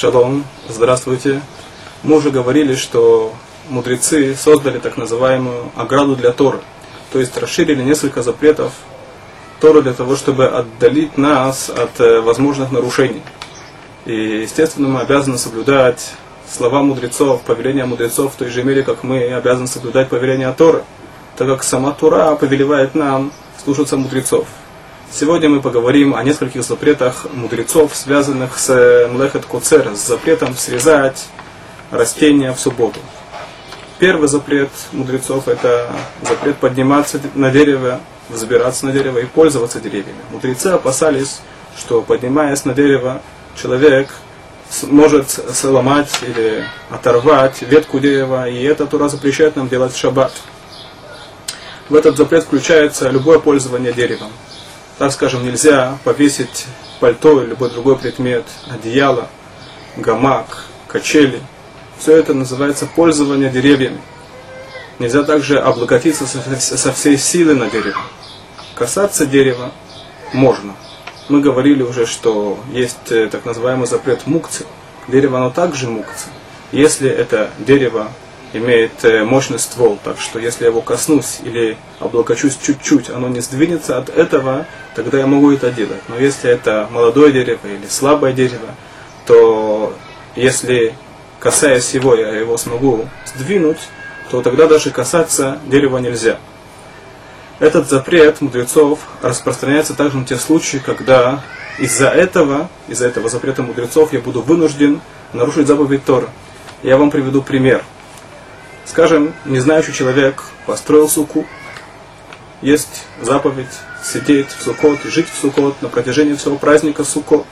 Шалом, здравствуйте. Мы уже говорили, что мудрецы создали так называемую ограду для Торы, то есть расширили несколько запретов Торы для того, чтобы отдалить нас от э, возможных нарушений. И, естественно, мы обязаны соблюдать слова мудрецов, повеления мудрецов в той же мере, как мы обязаны соблюдать повеления Торы, так как сама Тура повелевает нам слушаться мудрецов. Сегодня мы поговорим о нескольких запретах мудрецов, связанных с Млехет Коцер, с запретом срезать растения в субботу. Первый запрет мудрецов – это запрет подниматься на дерево, взбираться на дерево и пользоваться деревьями. Мудрецы опасались, что поднимаясь на дерево, человек может сломать или оторвать ветку дерева, и это Тура запрещает нам делать в шаббат. В этот запрет включается любое пользование деревом так скажем, нельзя повесить пальто или любой другой предмет, одеяло, гамак, качели. Все это называется пользование деревьями. Нельзя также облаготиться со всей силы на дерево. Касаться дерева можно. Мы говорили уже, что есть э, так называемый запрет мукцы. Дерево оно также мукцы. Если это дерево имеет э, мощный ствол, так что если я его коснусь или облокочусь чуть-чуть, оно не сдвинется от этого, тогда я могу это делать. Но если это молодое дерево или слабое дерево, то если касаясь его, я его смогу сдвинуть, то тогда даже касаться дерева нельзя. Этот запрет мудрецов распространяется также на те случаи, когда из-за этого, из-за этого запрета мудрецов я буду вынужден нарушить заповедь Тора. Я вам приведу пример – Скажем, незнающий человек построил суку, есть заповедь сидеть в сукот, жить в сукот на протяжении всего праздника сукот.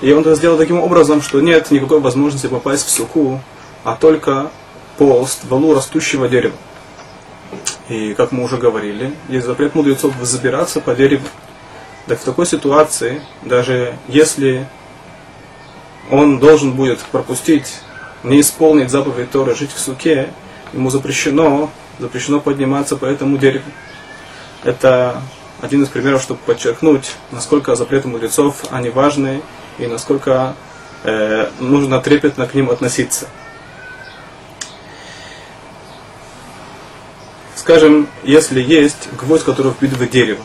И он это сделал таким образом, что нет никакой возможности попасть в суку, а только по стволу растущего дерева. И, как мы уже говорили, есть запрет мудрецов забираться по дереву. Так в такой ситуации, даже если он должен будет пропустить не исполнит заповедь Торы жить в суке, ему запрещено, запрещено подниматься по этому дереву. Это один из примеров, чтобы подчеркнуть, насколько запреты мудрецов, они важны и насколько э, нужно трепетно к ним относиться. Скажем, если есть гвоздь, который вбит в дерево,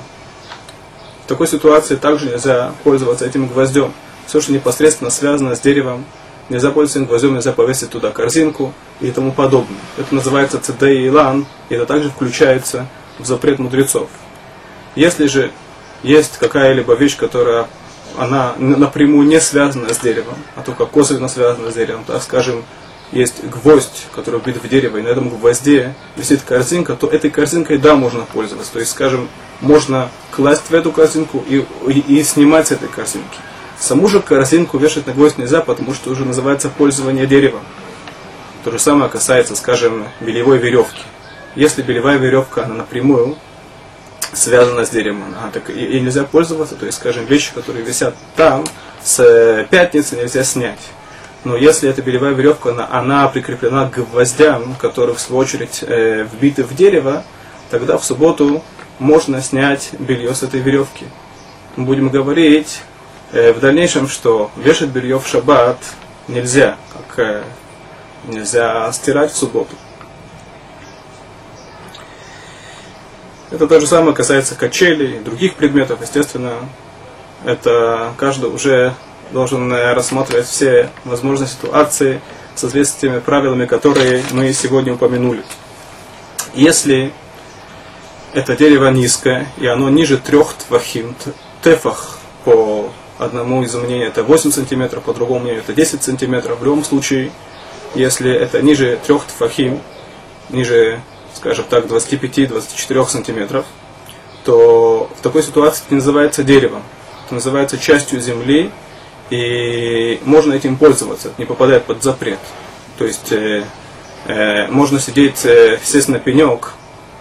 в такой ситуации также нельзя пользоваться этим гвоздем. Все, что непосредственно связано с деревом, нельзя пользоваться гвоздем, нельзя повесить туда корзинку и тому подобное. Это называется цедей и лан, и это также включается в запрет мудрецов. Если же есть какая-либо вещь, которая она напрямую не связана с деревом, а только косвенно связана с деревом, так скажем, есть гвоздь, который вбит в дерево, и на этом гвозде висит корзинка, то этой корзинкой, да, можно пользоваться. То есть, скажем, можно класть в эту корзинку и, и, и снимать с этой корзинки. Саму же корзинку вешать на гвоздь нельзя, потому что уже называется пользование деревом. То же самое касается, скажем, белевой веревки. Если белевая веревка, она напрямую связана с деревом, а, так и, нельзя пользоваться, то есть, скажем, вещи, которые висят там, с э, пятницы нельзя снять. Но если эта белевая веревка, она, она прикреплена к гвоздям, которые в свою очередь э, вбиты в дерево, тогда в субботу можно снять белье с этой веревки. Мы будем говорить в дальнейшем, что вешать белье в шаббат нельзя, как э, нельзя стирать в субботу. Это то же самое касается качелей и других предметов. Естественно, это каждый уже должен э, рассматривать все возможные ситуации в соответствии с правилами, которые мы сегодня упомянули. Если это дерево низкое, и оно ниже трех твахим, тефах по одному из мнений это 8 сантиметров, по другому мнению это 10 сантиметров. В любом случае, если это ниже 3 тфахим, ниже, скажем так, 25-24 сантиметров, то в такой ситуации это называется деревом. Это называется частью земли, и можно этим пользоваться, это не попадает под запрет. То есть э, э, можно сидеть, э, сесть на пенек,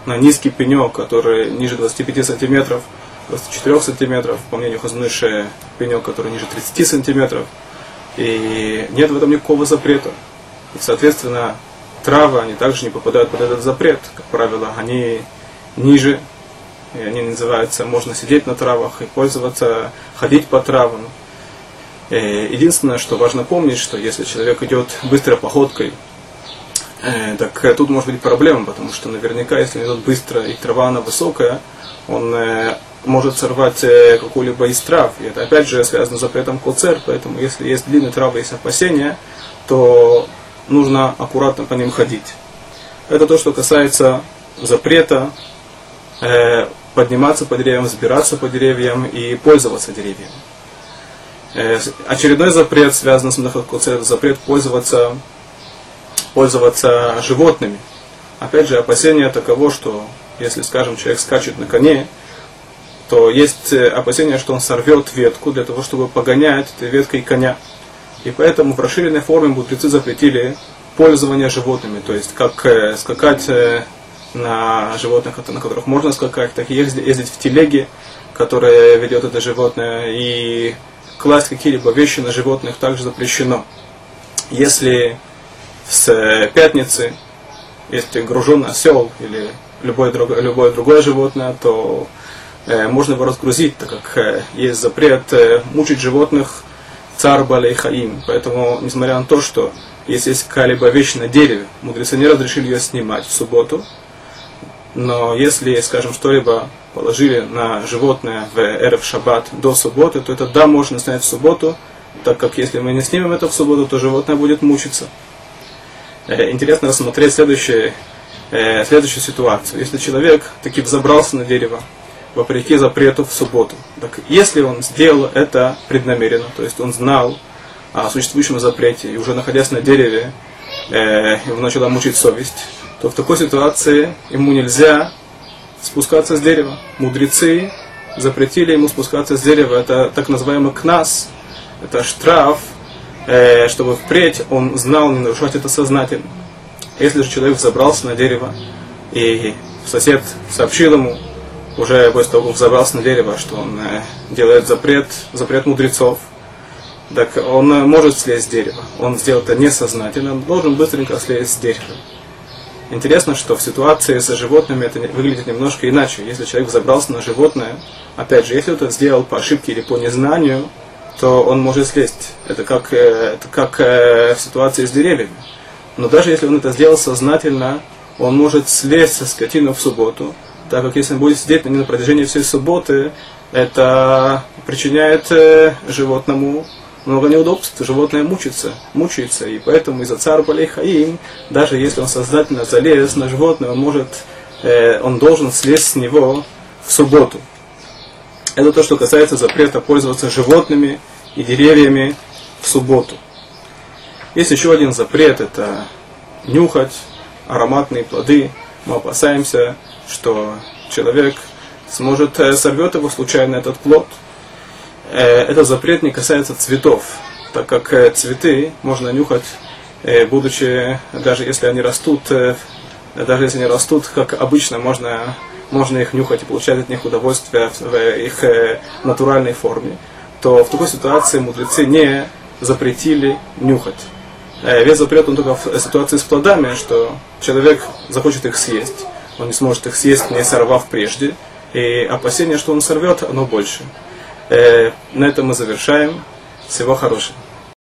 на низкий пенек, который ниже 25 сантиметров, 24 сантиметров, по мнению Хазныши, пенек, который ниже 30 сантиметров. И нет в этом никакого запрета. И, соответственно, травы, они также не попадают под этот запрет. Как правило, они ниже, и они называются, можно сидеть на травах и пользоваться, ходить по травам. Э, единственное, что важно помнить, что если человек идет быстрой походкой, э, так э, тут может быть проблема, потому что наверняка, если он идет быстро и трава она высокая, он может сорвать какую-либо из трав. И это опять же связано с запретом коцер, поэтому если есть длинные травы, есть опасения, то нужно аккуратно по ним ходить. Это то, что касается запрета э, подниматься по деревьям, взбираться по деревьям и пользоваться деревьями. Э, очередной запрет, связан с Мнахакуце, это запрет пользоваться, пользоваться животными. Опять же, опасение таково, что если, скажем, человек скачет на коне, то есть э, опасение, что он сорвет ветку для того, чтобы погонять этой веткой коня. И поэтому в расширенной форме мудрецы запретили пользование животными, то есть как э, скакать э, на животных, на которых можно скакать, так и ездить в телеге, которая ведет это животное, и класть какие-либо вещи на животных также запрещено. Если с пятницы, если гружен осел или любое, другое, любое другое животное, то можно его разгрузить, так как э, есть запрет э, мучить животных цар балей хаим. Поэтому, несмотря на то, что если есть какая-либо вещь на дереве, мудрецы не разрешили ее снимать в субботу, но если, скажем, что-либо положили на животное в эрф шаббат до субботы, то это да, можно снять в субботу, так как если мы не снимем это в субботу, то животное будет мучиться. Э, интересно рассмотреть следующую, э, следующую ситуацию. Если человек таки взобрался на дерево, вопреки запрету в субботу, так если он сделал это преднамеренно, то есть он знал о существующем запрете, и уже находясь на дереве, э, его начала мучить совесть, то в такой ситуации ему нельзя спускаться с дерева. Мудрецы запретили ему спускаться с дерева. Это так называемый кнас, это штраф, э, чтобы впредь он знал не нарушать это сознательно. Если же человек забрался на дерево, и сосед сообщил ему, уже после того, как взобрался на дерево, что он э, делает запрет, запрет мудрецов, так он может слезть с дерева. Он сделал это несознательно, он должен быстренько слезть с дерева. Интересно, что в ситуации со животными это выглядит немножко иначе. Если человек забрался на животное, опять же, если это сделал по ошибке или по незнанию, то он может слезть. Это как, э, это как э, в ситуации с деревьями. Но даже если он это сделал сознательно, он может слезть со скотины в субботу, так как если он будет сидеть на ней на протяжении всей субботы, это причиняет э, животному много неудобств, животное мучится, мучается, и поэтому из-за царь Хаим, даже если он сознательно залез на животное, он может, э, он должен слезть с него в субботу. Это то, что касается запрета пользоваться животными и деревьями в субботу. Есть еще один запрет, это нюхать ароматные плоды. Мы опасаемся, что человек сможет э, сорвет его случайно этот плод – Э, этот запрет не касается цветов, так как э, цветы можно нюхать, будучи, даже если они растут, даже если они растут, как обычно, можно, можно их нюхать и получать от них удовольствие в их натуральной форме, то в такой ситуации мудрецы не запретили нюхать. Весь запрет он только в ситуации с плодами, что человек захочет их съесть, он не сможет их съесть, не сорвав прежде, и опасение, что он сорвет, оно больше. Э, на этом мы завершаем. Всего хорошего.